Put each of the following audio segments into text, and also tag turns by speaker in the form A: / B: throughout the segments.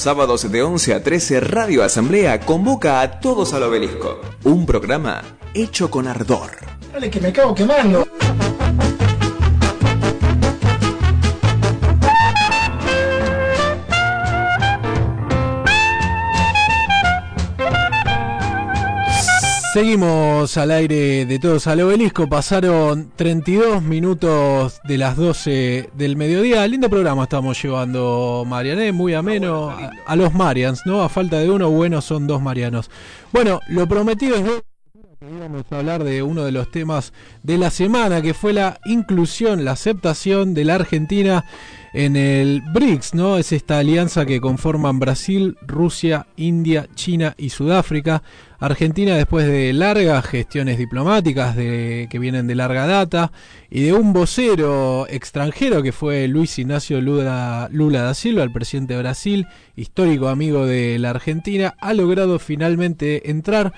A: sábados de 11 a 13 Radio Asamblea convoca a todos al obelisco. Un programa hecho con ardor.
B: Dale que me acabo quemando.
C: Seguimos al aire de todos al obelisco. Pasaron 32 minutos de las 12 del mediodía. Lindo programa estamos llevando, Mariané, muy ameno. A, a los Marians, ¿no? A falta de uno, bueno, son dos Marianos. Bueno, lo prometido es que íbamos a hablar de uno de los temas de la semana, que fue la inclusión, la aceptación de la Argentina en el BRICS, ¿no? Es esta alianza que conforman Brasil, Rusia, India, China y Sudáfrica. Argentina, después de largas gestiones diplomáticas de, que vienen de larga data y de un vocero extranjero que fue Luis Ignacio Lula, Lula da Silva, el presidente de Brasil, histórico amigo de la Argentina, ha logrado finalmente entrar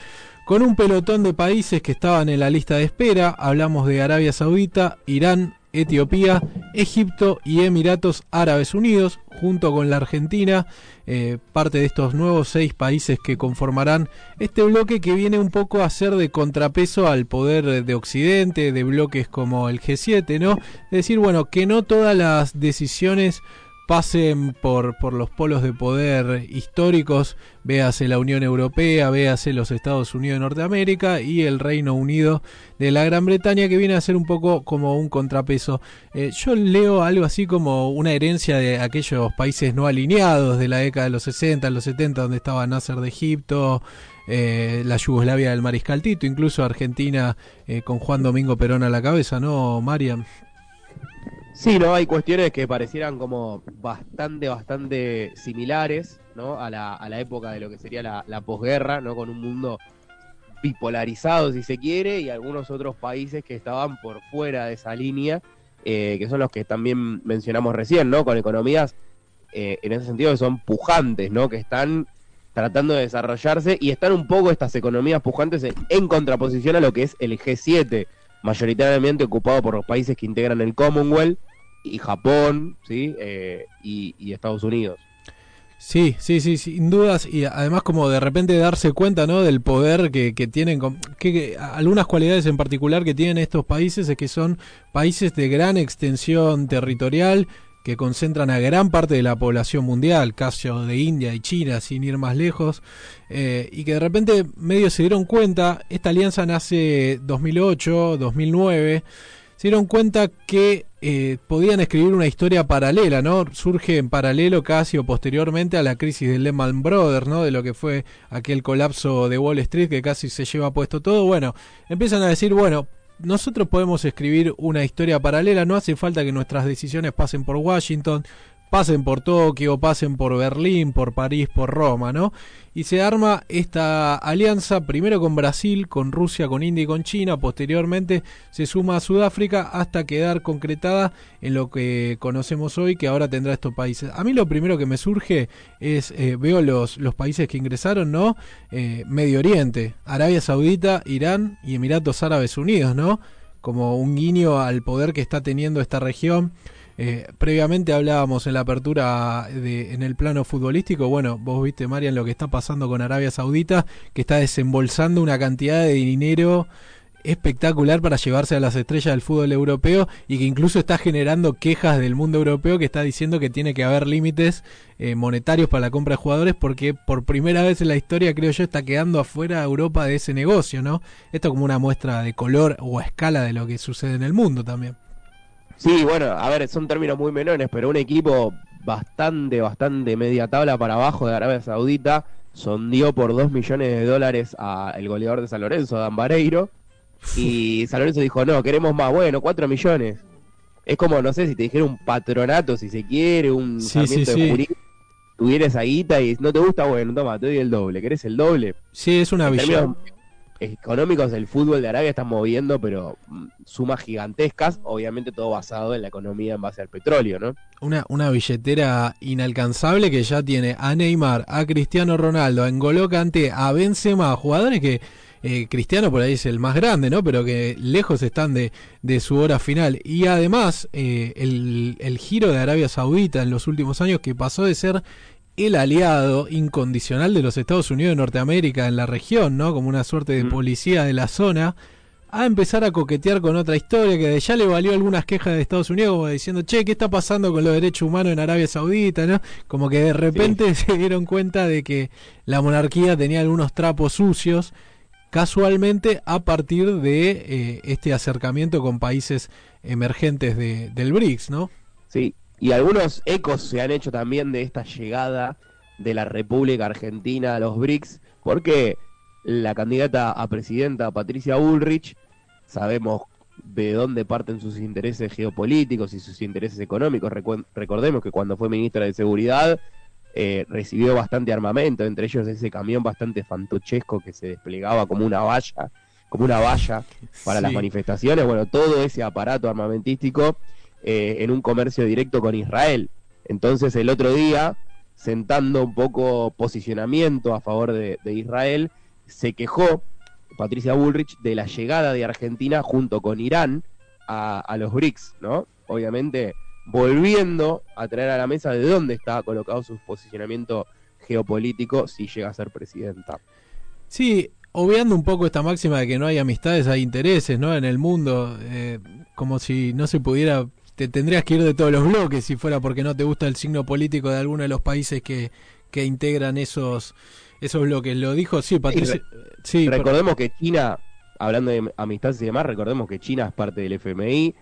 C: con un pelotón de países que estaban en la lista de espera. Hablamos de Arabia Saudita, Irán, Etiopía, Egipto y Emiratos Árabes Unidos, junto con la Argentina, eh, parte de estos nuevos seis países que conformarán este bloque que viene un poco a ser de contrapeso al poder de Occidente, de bloques como el G7, ¿no? Es decir, bueno, que no todas las decisiones pasen por, por los polos de poder históricos, véase la Unión Europea, véase los Estados Unidos de Norteamérica y el Reino Unido de la Gran Bretaña, que viene a ser un poco como un contrapeso. Eh, yo leo algo así como una herencia de aquellos países no alineados de la década de los 60, los 70, donde estaba Nasser de Egipto, eh, la Yugoslavia del Mariscal Tito, incluso Argentina eh, con Juan Domingo Perón a la cabeza, ¿no, Mariam?
D: Sí, no, hay cuestiones que parecieran como bastante, bastante similares, ¿no? A la, a la época de lo que sería la, la posguerra, ¿no? Con un mundo bipolarizado, si se quiere, y algunos otros países que estaban por fuera de esa línea, eh, que son los que también mencionamos recién, ¿no? Con economías, eh, en ese sentido, que son pujantes, ¿no? Que están tratando de desarrollarse y están un poco estas economías pujantes en, en contraposición a lo que es el G7, mayoritariamente ocupado por los países que integran el Commonwealth y Japón, ¿sí? Eh, y, Estados Unidos.
C: Sí, sí, sí, sin dudas y además como de repente darse cuenta, ¿no? Del poder que, que tienen, que, que, algunas cualidades en particular que tienen estos países es que son países de gran extensión territorial que concentran a gran parte de la población mundial, caso de India y China, sin ir más lejos, eh, y que de repente medio se dieron cuenta, esta alianza nace 2008, 2009, se dieron cuenta que eh, podían escribir una historia paralela, ¿no? Surge en paralelo casi o posteriormente a la crisis de Lehman Brothers, ¿no? De lo que fue aquel colapso de Wall Street que casi se lleva puesto todo. Bueno, empiezan a decir, bueno, nosotros podemos escribir una historia paralela, no hace falta que nuestras decisiones pasen por Washington, pasen por Tokio, pasen por Berlín, por París, por Roma, ¿no? Y se arma esta alianza primero con Brasil, con Rusia, con India y con China, posteriormente se suma a Sudáfrica hasta quedar concretada en lo que conocemos hoy que ahora tendrá estos países. A mí lo primero que me surge es, eh, veo los, los países que ingresaron, ¿no? Eh, Medio Oriente, Arabia Saudita, Irán y Emiratos Árabes Unidos, ¿no? Como un guiño al poder que está teniendo esta región. Eh, previamente hablábamos en la apertura de, en el plano futbolístico. Bueno, vos viste, Marian, lo que está pasando con Arabia Saudita, que está desembolsando una cantidad de dinero espectacular para llevarse a las estrellas del fútbol europeo y que incluso está generando quejas del mundo europeo que está diciendo que tiene que haber límites eh, monetarios para la compra de jugadores porque por primera vez en la historia creo yo está quedando afuera Europa de ese negocio, ¿no? Esto como una muestra de color o escala de lo que sucede en el mundo también.
D: Sí, bueno, a ver, son términos muy menores, pero un equipo bastante, bastante media tabla para abajo de Arabia Saudita sondió por 2 millones de dólares al goleador de San Lorenzo, Dan Bareiro, y San Lorenzo dijo, no, queremos más, bueno, 4 millones. Es como, no sé, si te dijera un patronato, si se quiere, un
C: sí, sí,
D: de
C: sí.
D: jurídico, tuviera esa guita y no te gusta, bueno, toma, te doy el doble, ¿querés el doble?
C: Sí, es una visión.
D: Económicos el fútbol de Arabia está moviendo, pero mm, sumas gigantescas, obviamente todo basado en la economía en base al petróleo, ¿no?
C: Una, una billetera inalcanzable que ya tiene a Neymar, a Cristiano Ronaldo, a N'Golo Kanté, a Benzema, jugadores que eh, Cristiano por ahí es el más grande, ¿no? Pero que lejos están de, de su hora final. Y además, eh, el, el giro de Arabia Saudita en los últimos años que pasó de ser el aliado incondicional de los Estados Unidos de Norteamérica en la región, ¿no? Como una suerte de
D: Mm.
C: policía de la zona, a empezar a coquetear con otra historia que ya le valió algunas quejas de Estados Unidos, como diciendo, che, ¿qué está pasando con los derechos humanos en Arabia Saudita? ¿no? Como que de repente se dieron cuenta de que la monarquía tenía algunos trapos sucios, casualmente a partir de eh, este acercamiento con países emergentes de, del BRICS, ¿no?
D: Sí, y algunos ecos se han hecho también de esta llegada de la República Argentina a los BRICS, porque la candidata a presidenta Patricia Bullrich, sabemos de dónde parten sus intereses geopolíticos y sus intereses económicos. Recu- recordemos que cuando fue ministra de Seguridad eh, recibió bastante armamento, entre ellos ese camión bastante fantochesco que se desplegaba como una valla, como una valla para las manifestaciones. Bueno, todo ese aparato armamentístico eh, en un comercio directo con Israel. Entonces el otro día, sentando un poco posicionamiento a favor de, Israel, se quejó Patricia Bullrich de la llegada de Argentina junto con Irán a, a los BRICS, ¿no? Obviamente volviendo a traer a la mesa de dónde está colocado su posicionamiento geopolítico si llega a ser presidenta.
C: Sí, obviando un poco esta máxima de que no hay amistades, hay intereses, ¿no? En el mundo, eh, como si no se pudiera, te tendrías que ir de todos los bloques si fuera porque no te gusta el signo político de alguno de los países que, que integran esos esos bloques. Lo dijo, sí, Patricia. sí,
D: recordemos que China, hablando de amistades y demás, recordemos que China es parte del FMI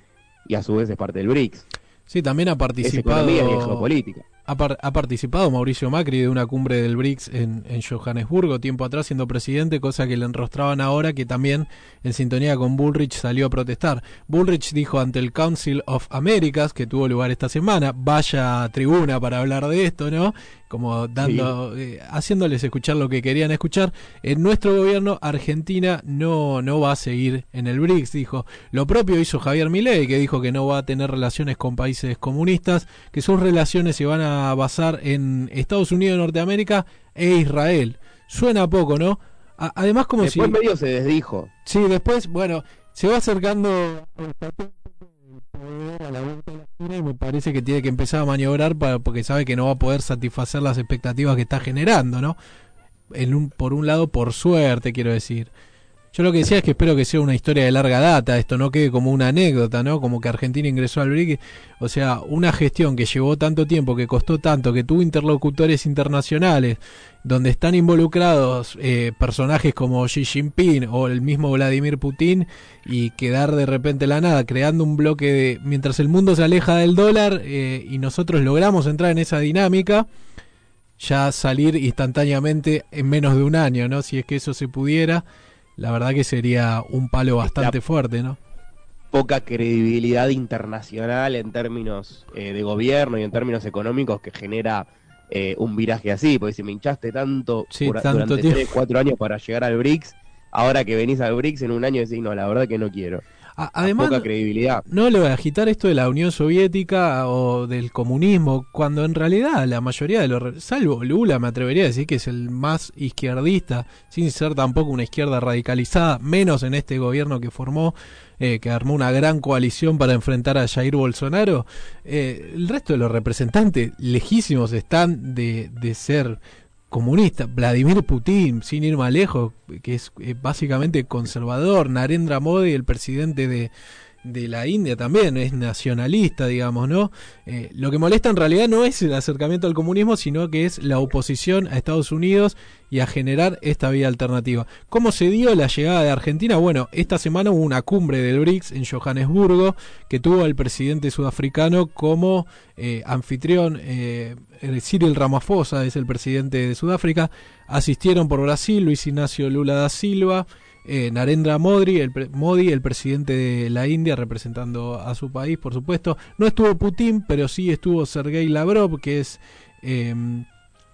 D: y a su vez es parte del BRICS.
C: sí, también ha
D: Es
C: participado.
D: economía y geopolítica.
C: Ha, par- ha participado Mauricio Macri de una cumbre del BRICS en, en Johannesburgo, tiempo atrás siendo presidente, cosa que le enrostraban ahora, que también en sintonía con Bullrich salió a protestar. Bullrich dijo ante el Council of Americas, que tuvo lugar esta semana, vaya tribuna para hablar de esto, ¿no? Como dando, eh, haciéndoles escuchar lo que querían escuchar. En nuestro gobierno, Argentina no, no va a seguir en el BRICS, dijo. Lo propio hizo Javier Milei, que dijo que no va a tener relaciones con países comunistas, que sus relaciones se van a basar en Estados Unidos de Norteamérica e Israel. Suena poco, ¿no? A- además, como
D: Después
C: si.
D: medio se desdijo.
C: Sí, después, bueno, se va acercando a la vuelta de la esquina y me parece que tiene que empezar a maniobrar para, porque sabe que no va a poder satisfacer las expectativas que está generando, ¿no? En un, por un lado, por suerte, quiero decir. Yo lo que decía es que espero que sea una historia de larga data, esto no quede como una anécdota, ¿no? Como que Argentina ingresó al BRIC, o sea, una gestión que llevó tanto tiempo, que costó tanto, que tuvo interlocutores internacionales, donde están involucrados eh, personajes como Xi Jinping o el mismo Vladimir Putin, y quedar de repente la nada, creando un bloque de, mientras el mundo se aleja del dólar eh, y nosotros logramos entrar en esa dinámica, ya salir instantáneamente en menos de un año, ¿no? Si es que eso se pudiera, la verdad que sería un palo bastante fuerte, ¿no?
D: Poca credibilidad internacional en términos eh, de gobierno y en términos económicos que genera eh, un viraje así. Porque si me hinchaste tanto,
C: Sí,
D: por-
C: tanto
D: durante
C: tiempo.
D: 3, 4 años para llegar al BRICS, ahora que venís al BRICS en un año decís, no, la verdad que no quiero.
C: A- además,
D: Poca credibilidad.
C: no le voy a agitar esto de la Unión Soviética o del comunismo, cuando en realidad la mayoría de los, salvo Lula, me atrevería a decir que es el más izquierdista, sin ser tampoco una izquierda radicalizada, menos en este gobierno que formó, eh, que armó una gran coalición para enfrentar a Jair Bolsonaro. Eh, el resto de los representantes lejísimos están de, de ser comunista, Vladimir Putin, sin ir más lejos, que es eh, básicamente conservador, Narendra Modi, el presidente de, de la India también, es nacionalista, digamos, ¿no? Eh, lo que molesta en realidad no es el acercamiento al comunismo, sino que es la oposición a Estados Unidos y a generar esta vía alternativa. ¿Cómo se dio la llegada de Argentina? Bueno, esta semana hubo una cumbre del BRICS en Johannesburgo que tuvo al presidente sudafricano como eh, anfitrión. Eh, Cyril Ramaphosa es el presidente de Sudáfrica. Asistieron por Brasil Luis Ignacio Lula da Silva, eh, Narendra Modi el, pre- Modi, el presidente de la India, representando a su país, por supuesto. No estuvo Putin, pero sí estuvo Sergei Lavrov, que es eh,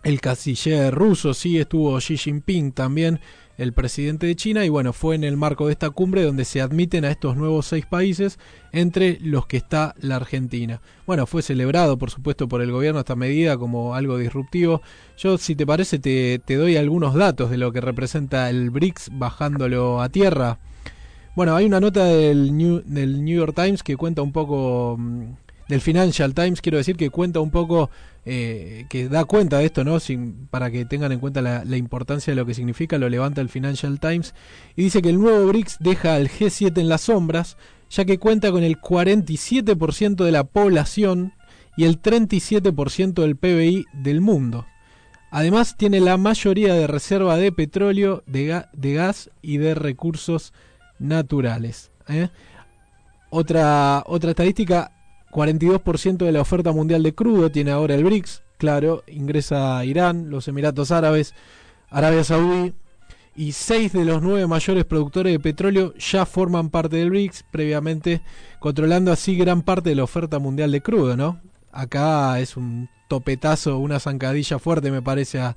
C: el canciller ruso, sí estuvo Xi Jinping también, el presidente de China, y bueno, fue en el marco de esta cumbre donde se admiten a estos nuevos seis países, entre los que está la Argentina. Bueno, fue celebrado, por supuesto, por el gobierno esta medida como algo disruptivo. Yo, si te parece, te, doy algunos datos de lo que representa el BRICS bajándolo a tierra. Bueno, hay una nota del New, del New York Times que cuenta un poco mm, del Financial Times, quiero decir que cuenta un poco, eh, que da cuenta de esto, ¿no? Sin, para que tengan en cuenta la, importancia de lo que significa, lo levanta el Financial Times, y dice que el nuevo BRICS deja al G7 en las sombras, ya que cuenta con el 47% de la población y el 37% del PBI del mundo. Además tiene la mayoría de reserva de petróleo, de gas y de recursos naturales. ¿eh? Otra, otra estadística, 42% de la oferta mundial de crudo tiene ahora el BRICS. Claro, ingresa Irán, los Emiratos Árabes, Arabia Saudí. Y seis de los nueve mayores productores de petróleo ya forman parte del BRICS, previamente controlando así gran parte de la oferta mundial de crudo, ¿no? Acá es un topetazo, una zancadilla fuerte, me parece, a,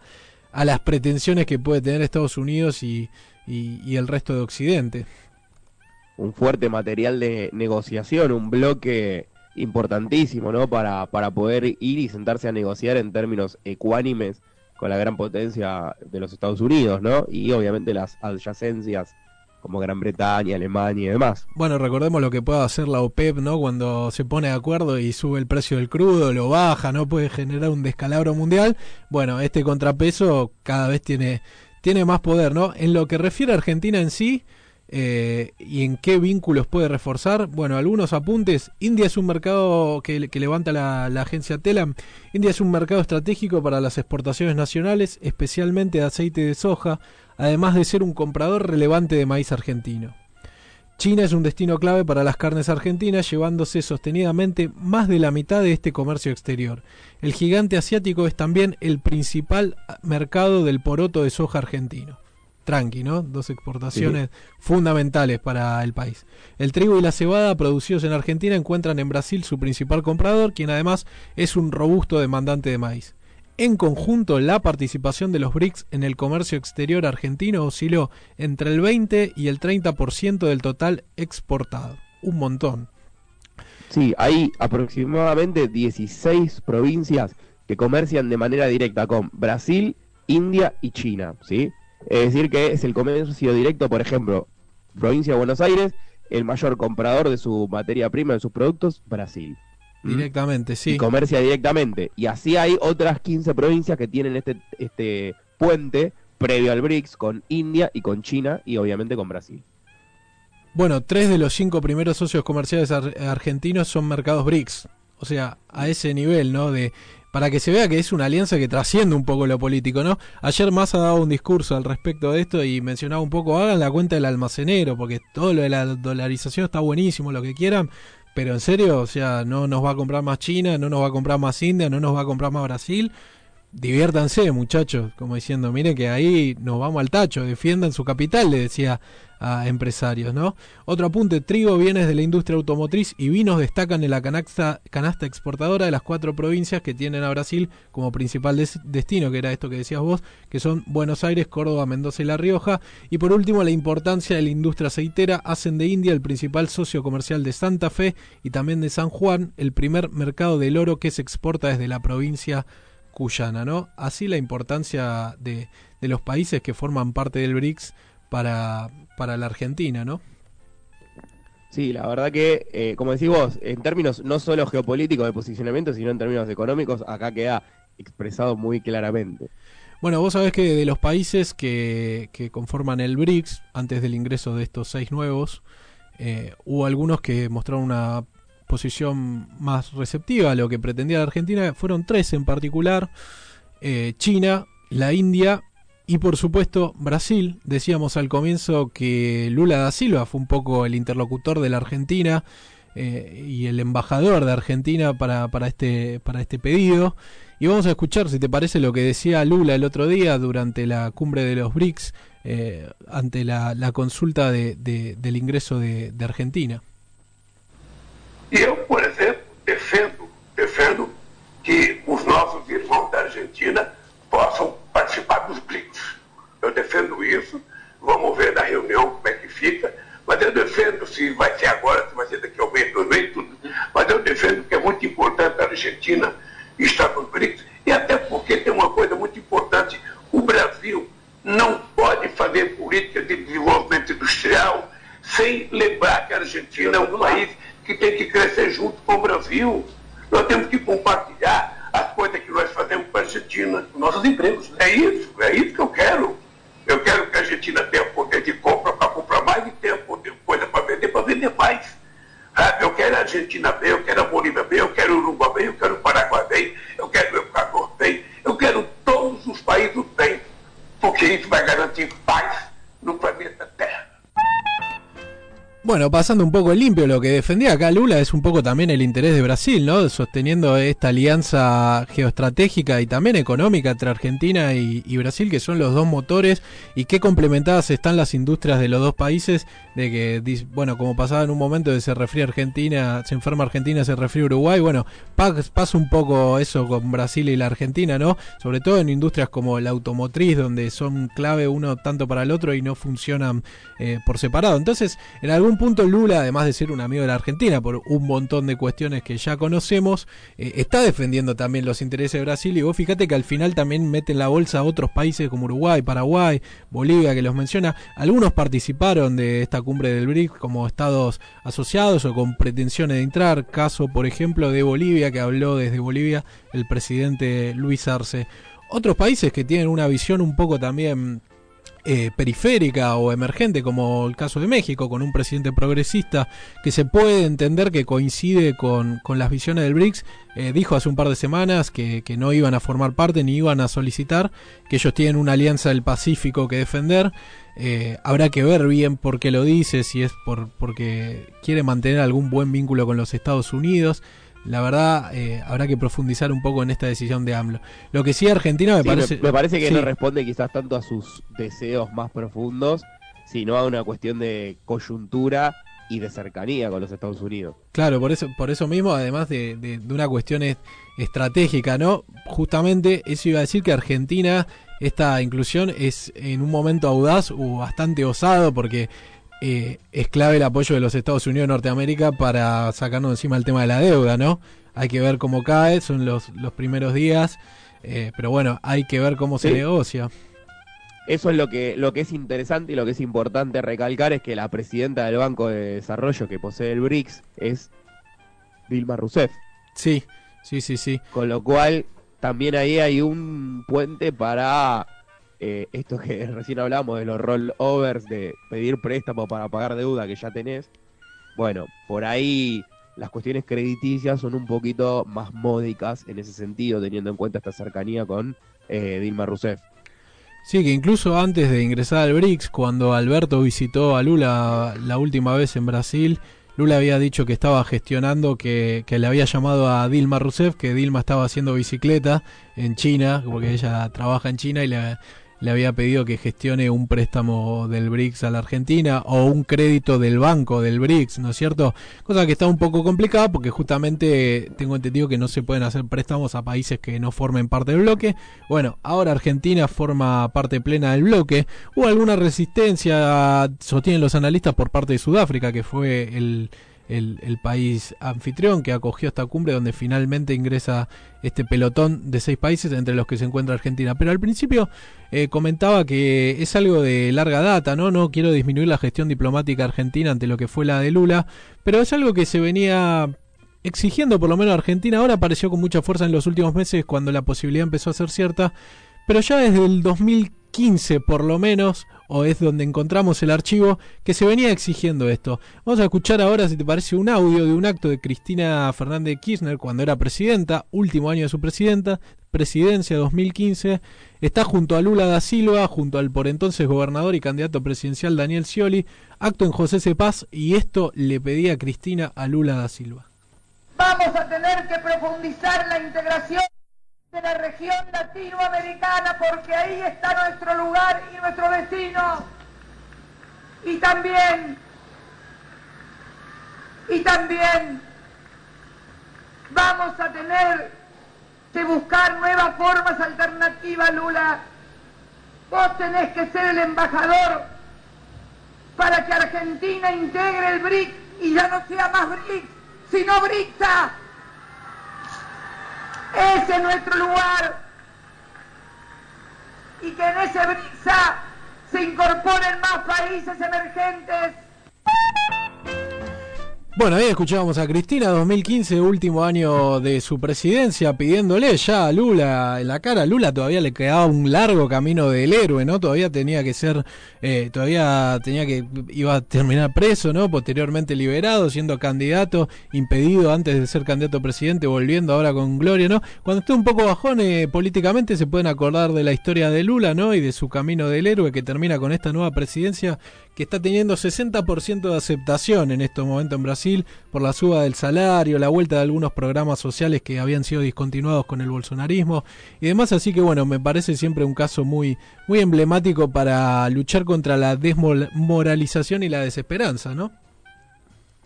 C: las pretensiones que puede tener Estados Unidos y el resto de Occidente
D: un fuerte material de negociación, un bloque importantísimo, ¿no? Para, para poder ir y sentarse a negociar en términos ecuánimes con la gran potencia de los Estados Unidos, ¿no? Y obviamente las adyacencias como Gran Bretaña, Alemania y demás.
C: Bueno, recordemos lo que puede hacer la OPEP, ¿no? Cuando se pone de acuerdo y sube el precio del crudo, lo baja, ¿no? Puede generar un descalabro mundial. Bueno, este contrapeso cada vez tiene, tiene más poder, ¿no? En lo que refiere a Argentina en sí, eh, ¿Y en qué vínculos puede reforzar? Bueno, algunos apuntes. India es un mercado que, levanta la, la, agencia Telam. India es un mercado estratégico para las exportaciones nacionales, especialmente de aceite de soja, además de ser un comprador relevante de maíz argentino. China es un destino clave para las carnes argentinas, llevándose sostenidamente más de la mitad de este comercio exterior. El gigante asiático es también el principal mercado del poroto de soja argentino tranqui, ¿no? Dos exportaciones sí. fundamentales para el país. El trigo y la cebada producidos en Argentina encuentran en Brasil su principal comprador, quien además es un robusto demandante de maíz. En conjunto, la participación de los BRICS en el comercio exterior argentino osciló entre el 20 y el 30% del total exportado. Un montón.
D: Sí, hay aproximadamente 16 provincias que comercian de manera directa con Brasil, India y China, ¿sí? Es decir, que es el comercio directo, por ejemplo, provincia de Buenos Aires, el mayor comprador de su materia prima, de sus productos, Brasil.
C: Directamente, sí.
D: Y comercia directamente. Y así hay otras 15 provincias que tienen este, este puente previo al BRICS con India y con China y obviamente con Brasil.
C: Bueno, tres de los cinco primeros socios comerciales ar argentinos son mercados BRICS. O sea, a ese nivel, ¿no? De para que se vea que es una alianza que trasciende un poco lo político, ¿no? Ayer Massa dado un discurso al respecto de esto y mencionaba un poco, hagan la cuenta del almacenero, porque todo lo de la dolarización está buenísimo, lo que quieran, pero en serio, o sea, no nos va a comprar más China, no nos va a comprar más India, no nos va a comprar más Brasil. Diviértanse, muchachos, como diciendo, miren que ahí nos vamos al tacho, defiendan su capital, le decía a empresarios, ¿no? Otro apunte, trigo, bienes de la industria automotriz y vinos destacan en la canasta, canasta exportadora de las cuatro provincias que tienen a Brasil como principal des destino, que era esto que decías vos, que son Buenos Aires, Córdoba, Mendoza y La Rioja. Y por último, la importancia de la industria aceitera hacen de India el principal socio comercial de Santa Fe y también de San Juan, el primer mercado del oro que se exporta desde la provincia cuyana, ¿no? Así la importancia de, de los países que forman parte del BRICS para, para la Argentina, ¿no?
D: Sí, la verdad que, eh, como decís vos, en términos no solo geopolíticos de posicionamiento, sino en términos económicos, acá queda expresado muy claramente.
C: Bueno, vos sabés que de los países que, que conforman el BRICS, antes del ingreso de estos seis nuevos, eh, hubo algunos que mostraron una posición más receptiva a lo que pretendía la Argentina. Fueron tres en particular, eh, China, la India y por supuesto, Brasil, decíamos al comienzo que Lula da Silva fue un poco el interlocutor de la Argentina eh, y el embajador de Argentina para, para, este, para este pedido. Y vamos a escuchar, si te parece, lo que decía Lula el otro día durante la cumbre de los BRICS eh, ante la, consulta de, de, del ingreso de Argentina.
E: Por
C: pasando un poco limpio, lo que defendía acá Lula es un poco también el interés de Brasil, ¿no? Sosteniendo esta alianza geoestratégica y también económica entre Argentina y, y, Brasil, que son los dos motores, y qué complementadas están las industrias de los dos países, de que, bueno, como pasaba en un momento de se refría Argentina, se enferma Argentina, se refría Uruguay, bueno, pasa un poco eso con Brasil y la Argentina, ¿no? Sobre todo en industrias como la automotriz, donde son clave uno tanto para el otro y no funcionan eh, por separado. Entonces, en algún punto Lula, además de ser un amigo de la Argentina por un montón de cuestiones que ya conocemos, eh, está defendiendo también los intereses de Brasil y vos fíjate que al final también mete en la bolsa a otros países como Uruguay, Paraguay, Bolivia, que los menciona. Algunos participaron de esta cumbre del BRICS como estados asociados o con pretensiones de entrar. Caso, por ejemplo, de Bolivia, que habló desde Bolivia el presidente Luis Arce. Otros países que tienen una visión un poco también eh, periférica o emergente, como el caso de México, con un presidente progresista que se puede entender que coincide con, con las visiones del BRICS, eh, dijo hace un par de semanas que, que, no iban a formar parte ni iban a solicitar, que ellos tienen una alianza del Pacífico que defender. Eh, habrá que ver bien por qué lo dice, si es por, porque quiere mantener algún buen vínculo con los Estados Unidos la verdad eh, habrá que profundizar un poco en esta decisión de AMLO. Lo que sí Argentina me
D: Sí,
C: parece...
D: me, me parece que
C: sí.
D: no responde quizás tanto a sus deseos más profundos, sino a una cuestión de coyuntura y de cercanía con los Estados Unidos.
C: Claro, por eso, por eso mismo, además de, de- de una cuestión es- estratégica, ¿no? Justamente eso iba a decir que Argentina, esta inclusión es en un momento audaz o bastante osado porque eh, es clave el apoyo de los Estados Unidos de Norteamérica para sacarnos encima el tema de la deuda, ¿no? Hay que ver cómo cae, son los, los primeros días, eh, pero bueno, hay que ver cómo se negocia.
D: Eso es lo que, lo que es interesante y lo que es importante recalcar es que la presidenta del Banco de Desarrollo que posee el BRICS es Dilma Rousseff.
C: Sí, sí, sí, sí.
D: Con lo cual, también ahí hay un puente para eh, esto que recién hablamos de los rollovers, de pedir préstamo para pagar deuda que ya tenés. Bueno, por ahí las cuestiones crediticias son un poquito más módicas en ese sentido, teniendo en cuenta esta cercanía con eh, Dilma Rousseff.
C: Sí, que incluso antes de ingresar al BRICS, cuando Alberto visitó a Lula la última vez en Brasil, Lula había dicho que estaba gestionando, que, que le había llamado a Dilma Rousseff, que Dilma estaba haciendo bicicleta en China, porque ella trabaja en China y le, le había pedido que gestione un préstamo del BRICS a la Argentina o un crédito del banco del BRICS, ¿no es cierto? Cosa que está un poco complicada porque justamente tengo entendido que no se pueden hacer préstamos a países que no formen parte del bloque. Bueno, ahora Argentina forma parte plena del bloque. Hubo alguna resistencia, sostienen los analistas, por parte de Sudáfrica, que fue el, el, país anfitrión que acogió esta cumbre donde finalmente ingresa este pelotón de seis países entre los que se encuentra Argentina. Pero al principio eh, comentaba que es algo de larga data, ¿no? No quiero disminuir la gestión diplomática argentina ante lo que fue la de Lula, pero es algo que se venía exigiendo por lo menos a Argentina. Ahora apareció con mucha fuerza en los últimos meses cuando la posibilidad empezó a ser cierta, pero ya desde el 2015 por lo menos, o es donde encontramos el archivo, que se venía exigiendo esto. Vamos a escuchar ahora, si te parece, un audio de un acto de Cristina Fernández de Kirchner cuando era presidenta, último año de su presidenta, presidencia 2015. Está junto a Lula da Silva, junto al por entonces gobernador y candidato presidencial Daniel Scioli, acto en José Cepaz, y esto le pedía Cristina a Lula da Silva.
F: Vamos a tener que profundizar la integración de la región latinoamericana porque ahí está nuestro lugar y nuestro destino. Y también, y también vamos a tener que buscar nuevas formas alternativas, Lula. Vos tenés que ser el embajador para que Argentina integre el BRIC y ya no sea más BRIC, sino BRICSA. Ese es nuestro lugar. Y que en ese BRICSA se incorporen más países emergentes.
C: Bueno, ahí escuchábamos a Cristina, 2015, último año de su presidencia, pidiéndole ya a Lula en la cara. Lula todavía le quedaba un largo camino del héroe, ¿no? Todavía tenía que ser, eh, todavía tenía que, iba a terminar preso, ¿no? Posteriormente liberado, siendo candidato, impedido antes de ser candidato a presidente, volviendo ahora con gloria, ¿no? Cuando esté un poco bajón eh, políticamente, se pueden acordar de la historia de Lula, ¿no? Y de su camino del héroe que termina con esta nueva presidencia que está teniendo 60% de aceptación en estos momentos en Brasil por la suba del salario, la vuelta de algunos programas sociales que habían sido discontinuados con el bolsonarismo y demás, así que bueno, me parece siempre un caso muy muy emblemático para luchar contra la desmoralización y la desesperanza, ¿no?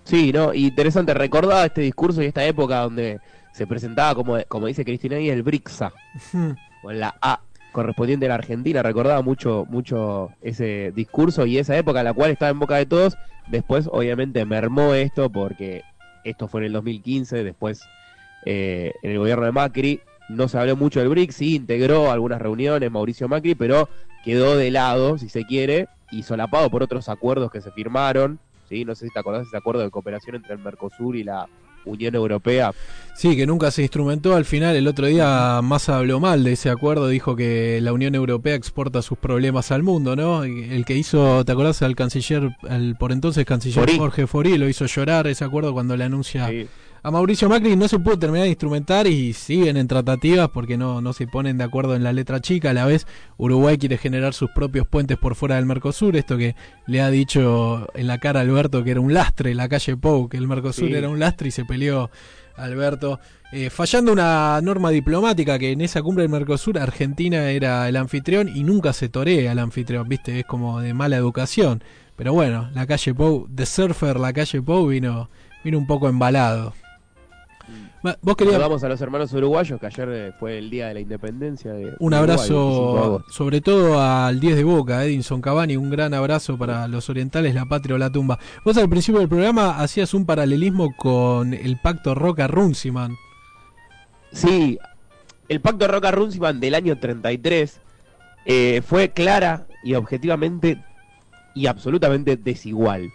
D: Sí, no, interesante recordar este discurso y esta época donde se presentaba como como dice Cristina y el BRICSA con la A correspondiente a la Argentina, recordaba mucho, mucho ese discurso y esa época la cual estaba en boca de todos. Después, obviamente, mermó esto porque esto fue en el 2015, después eh, en el gobierno de Macri no se habló mucho del BRICS, sí integró algunas reuniones Mauricio Macri, pero quedó de lado, si se quiere, y solapado por otros acuerdos que se firmaron. ¿sí? No sé si te acordás de ese acuerdo de cooperación entre el Mercosur y la Unión Europea.
C: Sí, que nunca se instrumentó. Al final, el otro día Massa habló mal de ese acuerdo, dijo que la Unión Europea exporta sus problemas al mundo, ¿no? El que hizo, ¿te acordás? Al canciller, al por entonces canciller Jorge Forí, lo hizo llorar ese acuerdo cuando le anuncia a Mauricio Macri no se pudo terminar de instrumentar y siguen en tratativas porque no, no se ponen de acuerdo en la letra chica. A la vez, Uruguay quiere generar sus propios puentes por fuera del Mercosur. Esto que le ha dicho en la cara a Alberto que era un lastre, la calle Pou, que el Mercosur era un lastre y se peleó Alberto. Eh, fallando una norma diplomática que en esa cumbre del Mercosur Argentina era el anfitrión y nunca se torea al anfitrión, ¿viste? Es como de mala educación. Pero bueno, la calle Pou, The Surfer, la calle Pou vino, vino un poco embalado.
D: Vos querías... Vamos a los hermanos uruguayos, que ayer eh, fue el día de la independencia. De
C: un abrazo, sobre todo al 10 de Boca, Edinson Cavani, un gran abrazo para los orientales, la patria o la tumba. Vos al principio del programa hacías un paralelismo con el pacto Roca-Runciman.
D: Sí, el pacto Roca-Runciman del año 33 eh, fue clara y objetivamente y absolutamente desigual.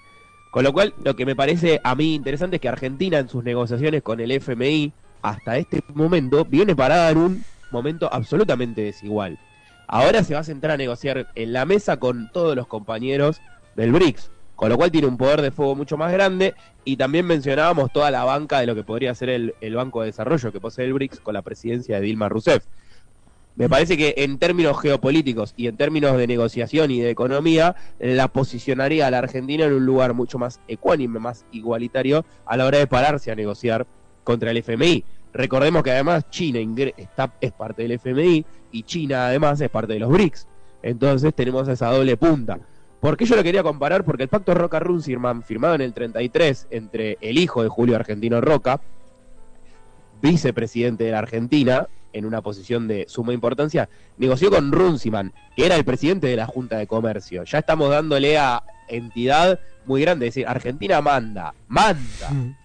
D: Con lo cual, lo que me parece a mí interesante es que Argentina en sus negociaciones con el FMI hasta este momento viene parada en un momento absolutamente desigual. Ahora se va a sentar a negociar en la mesa con todos los compañeros del BRICS, con lo cual tiene un poder de fuego mucho más grande y también mencionábamos toda la banca de lo que podría ser el, el Banco de Desarrollo que posee el BRICS con la presidencia de Dilma Rousseff. Me parece que en términos geopolíticos y en términos de negociación y de economía, la posicionaría a la Argentina en un lugar mucho más ecuánime, más igualitario a la hora de pararse a negociar contra el FMI. Recordemos que además China está, es parte del FMI y China además es parte de los BRICS. Entonces tenemos esa doble punta. ¿Por qué yo lo quería comparar? Porque el pacto Roca-Runciman, firmado en el 33 entre el hijo de Julio Argentino Roca, vicepresidente de la Argentina, en una posición de suma importancia, negoció con Runciman, que era el presidente de la Junta de Comercio. Ya estamos dándole a entidad muy grande, es decir, Argentina manda, manda. Mm.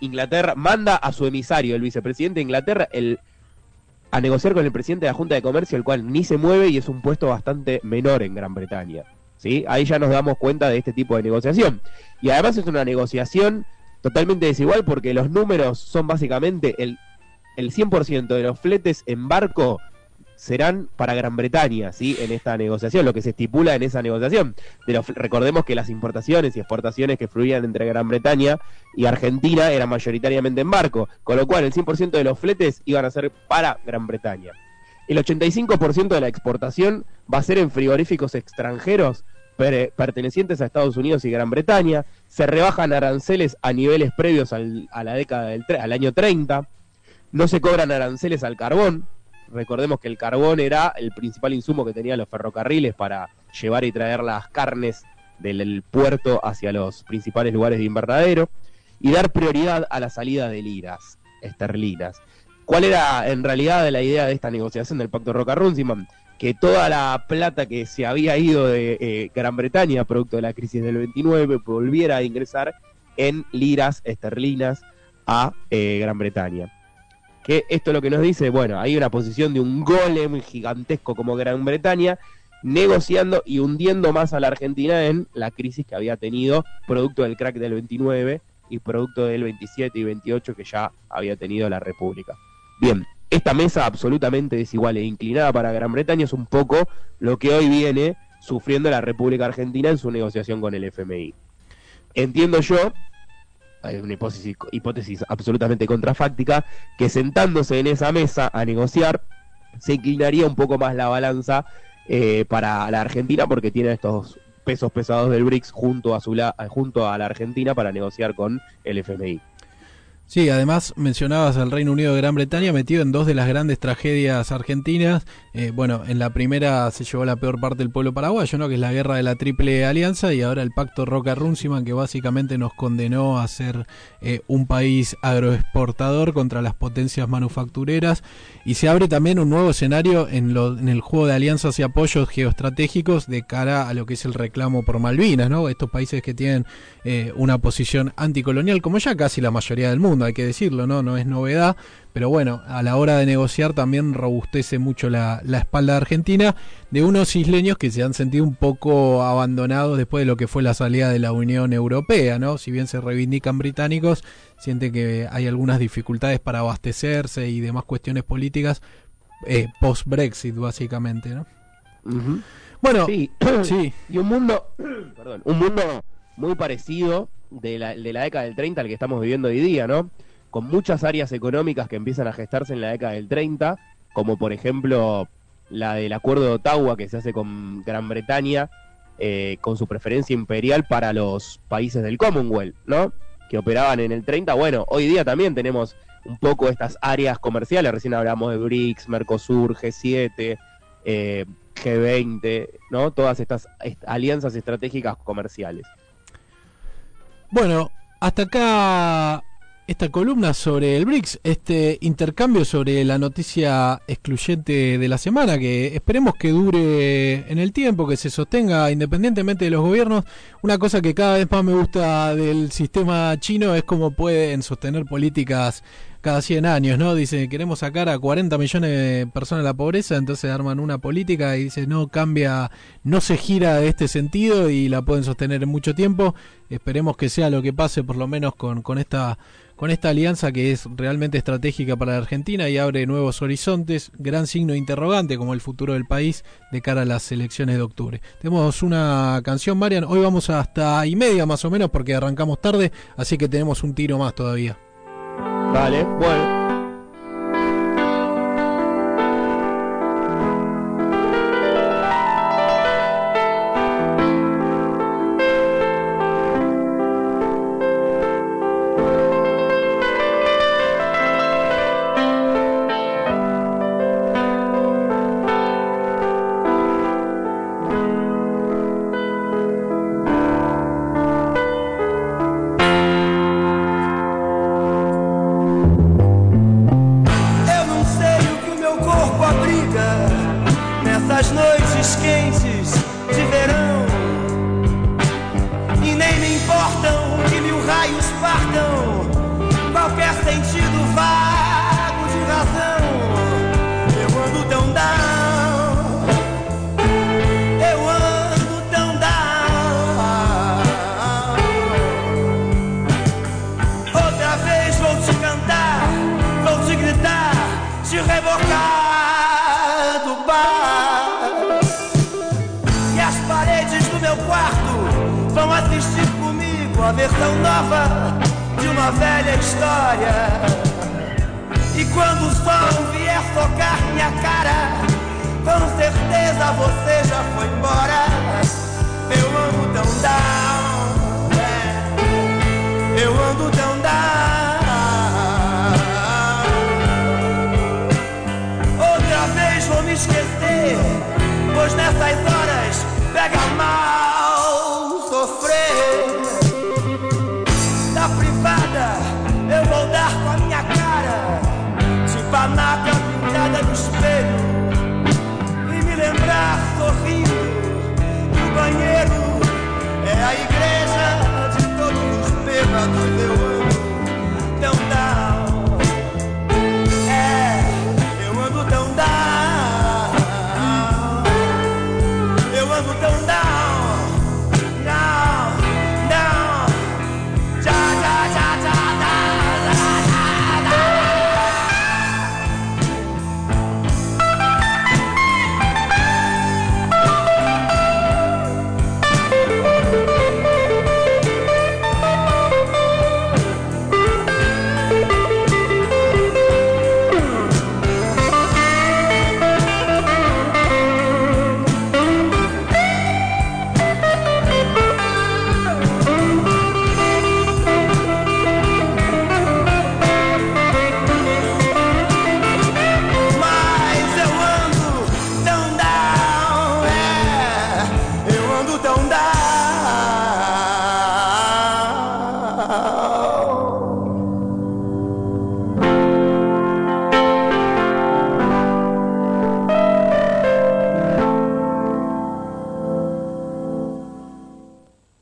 D: Inglaterra manda a su emisario, el vicepresidente de Inglaterra, el, a negociar con el presidente de la Junta de Comercio, el cual ni se mueve y es un puesto bastante menor en Gran Bretaña. ¿sí? Ahí ya nos damos cuenta de este tipo de negociación. Y además es una negociación totalmente desigual porque los números son básicamente el el 100% de los fletes en barco serán para Gran Bretaña, ¿sí? En esta negociación, lo que se estipula en esa negociación. recordemos que las importaciones y exportaciones que fluían entre Gran Bretaña y Argentina eran mayoritariamente en barco, con lo cual el 100% de los fletes iban a ser para Gran Bretaña. El 85% de la exportación va a ser en frigoríficos extranjeros pertenecientes a Estados Unidos y Gran Bretaña. Se rebajan aranceles a niveles previos al, a la década del al año 30 no se cobran aranceles al carbón. Recordemos que el carbón era el principal insumo que tenían los ferrocarriles para llevar y traer las carnes del puerto hacia los principales lugares de invernadero. Y dar prioridad a la salida de liras esterlinas. ¿Cuál era en realidad la idea de esta negociación del Pacto Roca-Runciman? Que toda la plata que se había ido de eh, Gran Bretaña, producto de la crisis del 29, volviera a ingresar en liras esterlinas a eh, Gran Bretaña que esto lo que nos dice, bueno, hay una posición de un golem gigantesco como Gran Bretaña negociando y hundiendo más a la Argentina en la crisis que había tenido producto del crack del 29 y producto del 27 y 28 que ya había tenido la República. Bien, esta mesa absolutamente desigual e inclinada para Gran Bretaña es un poco lo que hoy viene sufriendo la República Argentina en su negociación con el FMI. Entiendo yo, hay una hipótesis, hipótesis absolutamente contrafáctica, que sentándose en esa mesa a negociar, se inclinaría un poco más la balanza eh, para la Argentina porque tiene estos pesos pesados del BRICS junto a, su la, junto a la Argentina para negociar con el FMI.
C: Sí, además mencionabas al Reino Unido de Gran Bretaña metido en dos de las grandes tragedias argentinas. Eh, bueno, en la primera se llevó la peor parte del pueblo paraguayo, ¿no? Que es la guerra de la Triple Alianza y ahora el pacto Roca-Runciman que básicamente nos condenó a ser eh, un país agroexportador contra las potencias manufactureras y se abre también un nuevo escenario en, lo, en el juego de alianzas y apoyos geoestratégicos de cara a lo que es el reclamo por Malvinas, ¿no? Estos países que tienen eh, una posición anticolonial, como ya casi la mayoría del mundo hay que decirlo, ¿no? No es novedad, pero bueno, a la hora de negociar también robustece mucho la, espalda argentina de unos isleños que se han sentido un poco abandonados después de lo que fue la salida de la Unión Europea, ¿no? Si bien se reivindican británicos, siente que hay algunas dificultades para abastecerse y demás cuestiones políticas eh, post-Brexit, básicamente, ¿no?
D: Bueno, sí. sí. Y un mundo, perdón, un mundo muy parecido de la, de la década del 30 al que estamos viviendo hoy día, ¿no? Con muchas áreas económicas que empiezan a gestarse en la década del 30, como por ejemplo la del Acuerdo de Ottawa que se hace con Gran Bretaña, eh, con su preferencia imperial para los países del Commonwealth, ¿no? Que operaban en el 30. Bueno, hoy día también tenemos un poco estas áreas comerciales, recién hablamos de BRICS, Mercosur, G7, eh, G20, ¿no? Todas estas alianzas estratégicas comerciales.
C: Bueno, hasta acá esta columna sobre el BRICS, este intercambio sobre la noticia excluyente de la semana, que esperemos que dure en el tiempo, que se sostenga independientemente de los gobiernos. Una cosa que cada vez más me gusta del sistema chino es cómo pueden sostener políticas cada 100 años, ¿no? Dice, queremos sacar a 40 millones de personas de la pobreza, entonces arman una política y dice, no cambia, no se gira de este sentido y la pueden sostener en mucho tiempo. Esperemos que sea lo que pase por lo menos con, con esta con esta alianza que es realmente estratégica para la Argentina y abre nuevos horizontes, gran signo interrogante como el futuro del país de cara a las elecciones de octubre. Tenemos una canción, Marian, hoy vamos hasta y media más o menos porque arrancamos tarde, así que tenemos un tiro más todavía.
D: Vale, bueno.
G: você já foi embora. Eu ando tão down, é. eu ando tão down. Outra vez vou me esquecer, pois nessas horas pega brother.